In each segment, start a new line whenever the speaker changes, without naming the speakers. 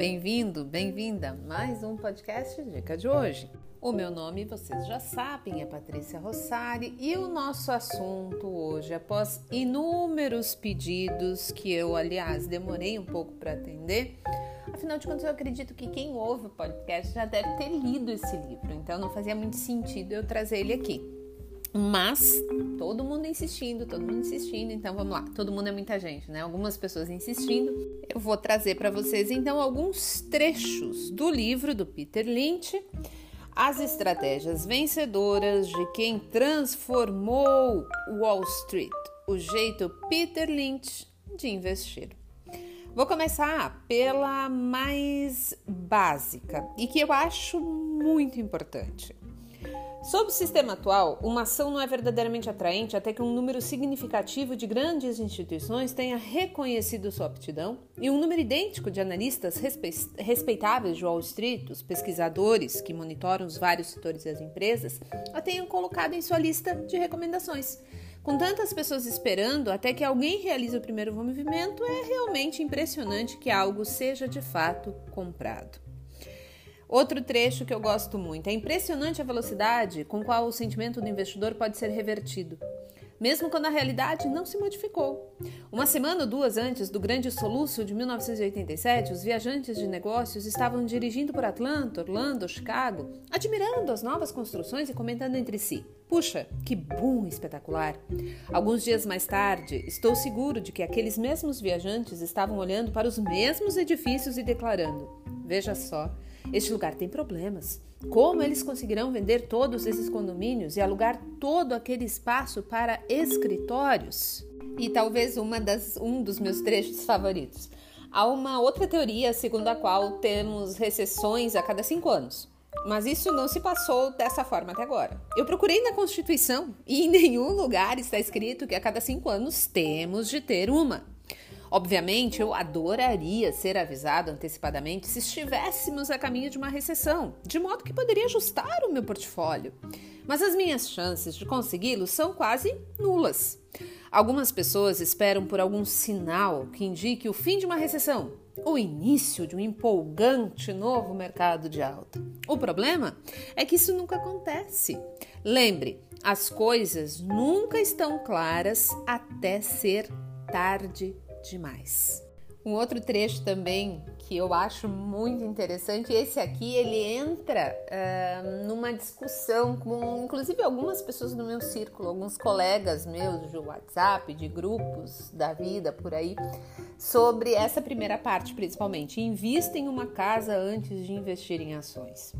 bem-vindo, bem-vinda mais um podcast Dica de hoje. O meu nome vocês já sabem, é Patrícia Rossari e o nosso assunto hoje, após inúmeros pedidos que eu, aliás, demorei um pouco para atender, afinal de contas eu acredito que quem ouve o podcast já deve ter lido esse livro, então não fazia muito sentido eu trazer ele aqui. Mas todo mundo insistindo, todo mundo insistindo, então vamos lá. Todo mundo é muita gente, né? Algumas pessoas insistindo. Eu vou trazer para vocês então alguns trechos do livro do Peter Lynch, As estratégias vencedoras de quem transformou Wall Street, o jeito Peter Lynch de investir. Vou começar pela mais básica e que eu acho muito importante. Sob o sistema atual, uma ação não é verdadeiramente atraente até que um número significativo de grandes instituições tenha reconhecido sua aptidão e um número idêntico de analistas respeitáveis de Wall Street, os pesquisadores que monitoram os vários setores das empresas, a tenham colocado em sua lista de recomendações. Com tantas pessoas esperando até que alguém realize o primeiro movimento, é realmente impressionante que algo seja de fato comprado. Outro trecho que eu gosto muito. É impressionante a velocidade com qual o sentimento do investidor pode ser revertido, mesmo quando a realidade não se modificou. Uma semana ou duas antes do grande soluço de 1987, os viajantes de negócios estavam dirigindo por Atlanta, Orlando, Chicago, admirando as novas construções e comentando entre si: Puxa, que boom espetacular! Alguns dias mais tarde, estou seguro de que aqueles mesmos viajantes estavam olhando para os mesmos edifícios e declarando: Veja só, este lugar tem problemas. Como eles conseguirão vender todos esses condomínios e alugar todo aquele espaço para escritórios? E talvez uma das, um dos meus trechos favoritos. Há uma outra teoria segundo a qual temos recessões a cada cinco anos. Mas isso não se passou dessa forma até agora. Eu procurei na Constituição e em nenhum lugar está escrito que a cada cinco anos temos de ter uma. Obviamente, eu adoraria ser avisado antecipadamente se estivéssemos a caminho de uma recessão, de modo que poderia ajustar o meu portfólio. Mas as minhas chances de consegui-lo são quase nulas. Algumas pessoas esperam por algum sinal que indique o fim de uma recessão, o início de um empolgante novo mercado de alta. O problema é que isso nunca acontece. Lembre, as coisas nunca estão claras até ser tarde demais. Um outro trecho também que eu acho muito interessante, esse aqui ele entra uh, numa discussão com inclusive algumas pessoas do meu círculo, alguns colegas meus de WhatsApp, de grupos da vida por aí, sobre essa primeira parte principalmente. Invista em uma casa antes de investir em ações.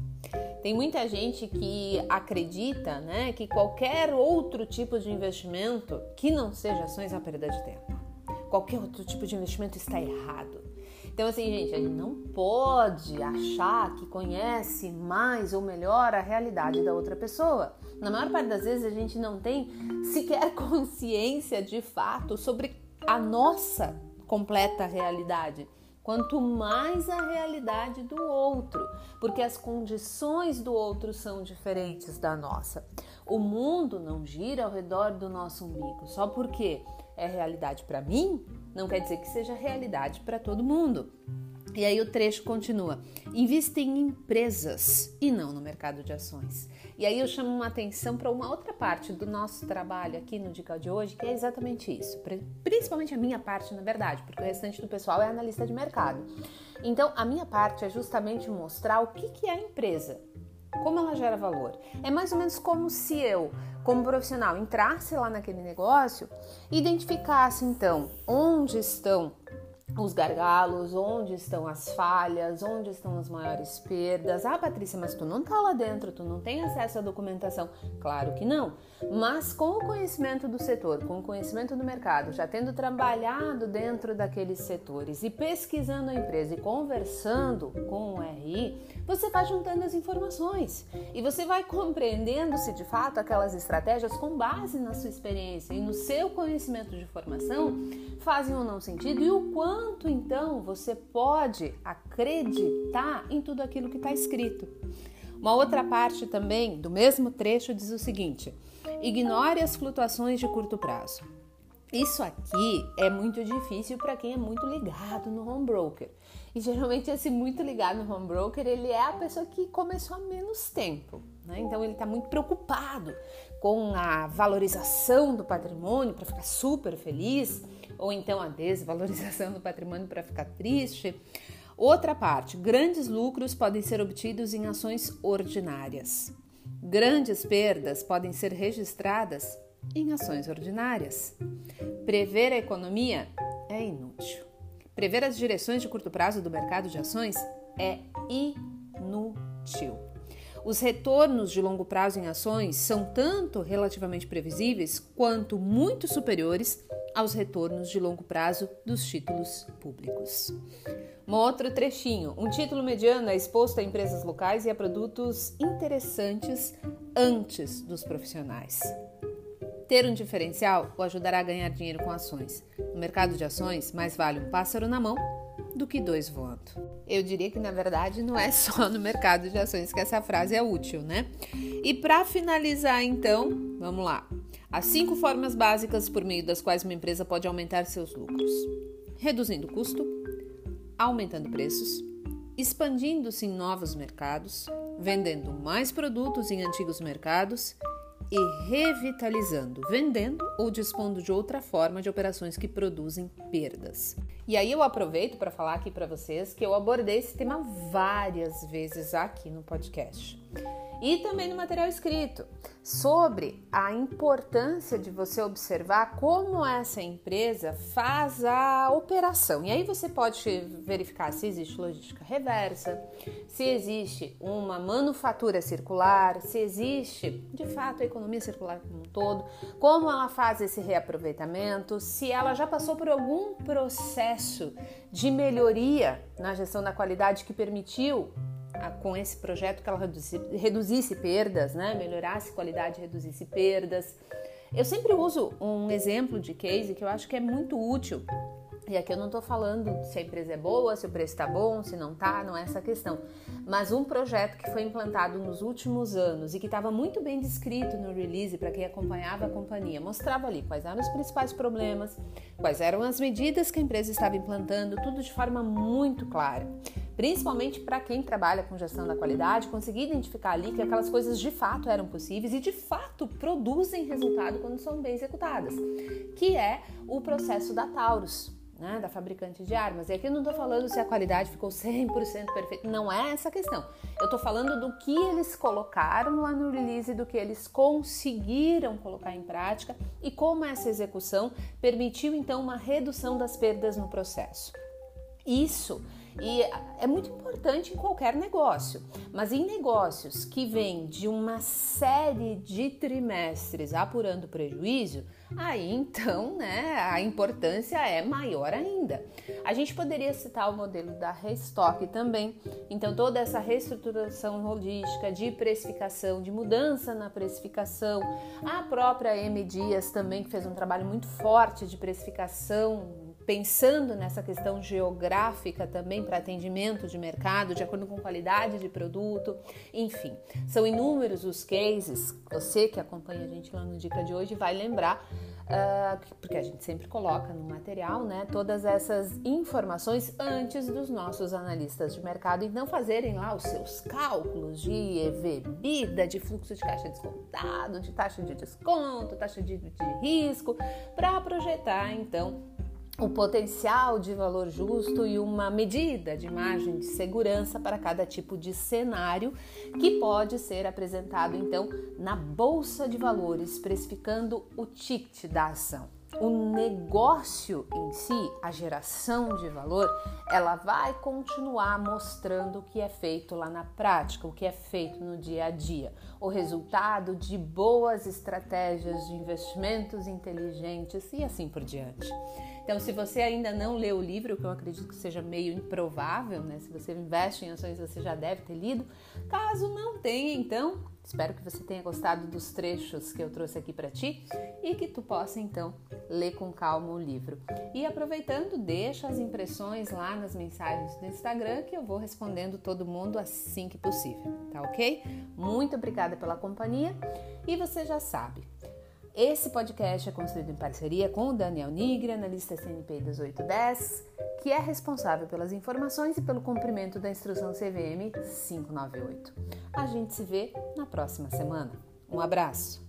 Tem muita gente que acredita né, que qualquer outro tipo de investimento que não seja ações é uma perda de tempo qualquer outro tipo de investimento está errado. Então, assim, gente, a gente não pode achar que conhece mais ou melhor a realidade da outra pessoa. Na maior parte das vezes, a gente não tem sequer consciência de fato sobre a nossa completa realidade. Quanto mais a realidade do outro, porque as condições do outro são diferentes da nossa. O mundo não gira ao redor do nosso umbigo, só porque é realidade para mim, não quer dizer que seja realidade para todo mundo. E aí o trecho continua: invista em empresas e não no mercado de ações. E aí eu chamo uma atenção para uma outra parte do nosso trabalho aqui no Dica de hoje, que é exatamente isso. Principalmente a minha parte, na verdade, porque o restante do pessoal é analista de mercado. Então, a minha parte é justamente mostrar o que, que é a empresa, como ela gera valor. É mais ou menos como se eu, como profissional, entrasse lá naquele negócio e identificasse então onde estão os gargalos, onde estão as falhas, onde estão as maiores perdas. Ah, Patrícia, mas tu não tá lá dentro, tu não tem acesso à documentação. Claro que não. Mas com o conhecimento do setor, com o conhecimento do mercado, já tendo trabalhado dentro daqueles setores e pesquisando a empresa e conversando com o RI, você vai juntando as informações e você vai compreendendo se de fato aquelas estratégias com base na sua experiência e no seu conhecimento de formação fazem ou não sentido e o quanto então você pode acreditar em tudo aquilo que está escrito. Uma outra parte também do mesmo trecho diz o seguinte: ignore as flutuações de curto prazo. Isso aqui é muito difícil para quem é muito ligado no home broker. E geralmente esse muito ligado no home broker, ele é a pessoa que começou há menos tempo. Né? Então ele está muito preocupado com a valorização do patrimônio para ficar super feliz, ou então a desvalorização do patrimônio para ficar triste. Outra parte, grandes lucros podem ser obtidos em ações ordinárias. Grandes perdas podem ser registradas em ações ordinárias. Prever a economia é inútil. Prever as direções de curto prazo do mercado de ações é inútil. Os retornos de longo prazo em ações são tanto relativamente previsíveis quanto muito superiores aos retornos de longo prazo dos títulos públicos. Um outro trechinho: um título mediano é exposto a empresas locais e a produtos interessantes antes dos profissionais. Ter um diferencial o ajudará a ganhar dinheiro com ações. No mercado de ações, mais vale um pássaro na mão do que dois voando. Eu diria que na verdade não é só no mercado de ações que essa frase é útil, né? E para finalizar, então, vamos lá. As cinco formas básicas por meio das quais uma empresa pode aumentar seus lucros: reduzindo custo, aumentando preços, expandindo-se em novos mercados, vendendo mais produtos em antigos mercados e revitalizando, vendendo ou dispondo de outra forma de operações que produzem perdas. E aí eu aproveito para falar aqui para vocês que eu abordei esse tema várias vezes aqui no podcast e também no material escrito sobre a importância de você observar como essa empresa faz a operação. E aí você pode verificar se existe logística reversa, se existe uma manufatura circular, se existe de fato a economia circular como um todo, como ela faz esse reaproveitamento, se ela já passou por algum processo de melhoria na gestão da qualidade que permitiu com esse projeto que ela reduzisse, reduzisse perdas, né? melhorasse qualidade, reduzisse perdas. Eu sempre uso um exemplo de case que eu acho que é muito útil e aqui eu não estou falando se a empresa é boa, se o preço está bom, se não está, não é essa a questão. Mas um projeto que foi implantado nos últimos anos e que estava muito bem descrito no release para quem acompanhava a companhia, mostrava ali quais eram os principais problemas, quais eram as medidas que a empresa estava implantando, tudo de forma muito clara. Principalmente para quem trabalha com gestão da qualidade, conseguir identificar ali que aquelas coisas de fato eram possíveis e de fato produzem resultado quando são bem executadas, que é o processo da Taurus né, da fabricante de armas. E aqui eu não estou falando se a qualidade ficou 100% perfeita, não é essa a questão. Eu estou falando do que eles colocaram lá no release, do que eles conseguiram colocar em prática e como essa execução permitiu então uma redução das perdas no processo. Isso e é muito importante em qualquer negócio, mas em negócios que vêm de uma série de trimestres apurando prejuízo, aí então né, a importância é maior ainda. A gente poderia citar o modelo da Restock também, então toda essa reestruturação logística de precificação, de mudança na precificação, a própria M Dias também que fez um trabalho muito forte de precificação pensando nessa questão geográfica também para atendimento de mercado, de acordo com qualidade de produto, enfim, são inúmeros os cases. Você que acompanha a gente lá no Dica de hoje vai lembrar. Uh, porque a gente sempre coloca no material, né, todas essas informações antes dos nossos analistas de mercado então fazerem lá os seus cálculos de EV/EBITDA, de fluxo de caixa descontado, de taxa de desconto, taxa de, de risco, para projetar então o potencial de valor justo e uma medida de margem de segurança para cada tipo de cenário que pode ser apresentado então na bolsa de valores, precificando o ticket da ação. O negócio em si, a geração de valor, ela vai continuar mostrando o que é feito lá na prática, o que é feito no dia a dia, o resultado de boas estratégias de investimentos inteligentes e assim por diante. Então, se você ainda não leu o livro, que eu acredito que seja meio improvável, né? Se você investe em ações, você já deve ter lido. Caso não tenha, então, espero que você tenha gostado dos trechos que eu trouxe aqui para ti e que tu possa então ler com calma o livro. E aproveitando, deixa as impressões lá nas mensagens do Instagram que eu vou respondendo todo mundo assim que possível, tá ok? Muito obrigada pela companhia e você já sabe. Esse podcast é construído em parceria com o Daniel Nigre, analista SNP 1810, que é responsável pelas informações e pelo cumprimento da instrução CVM 598. A gente se vê na próxima semana. Um abraço!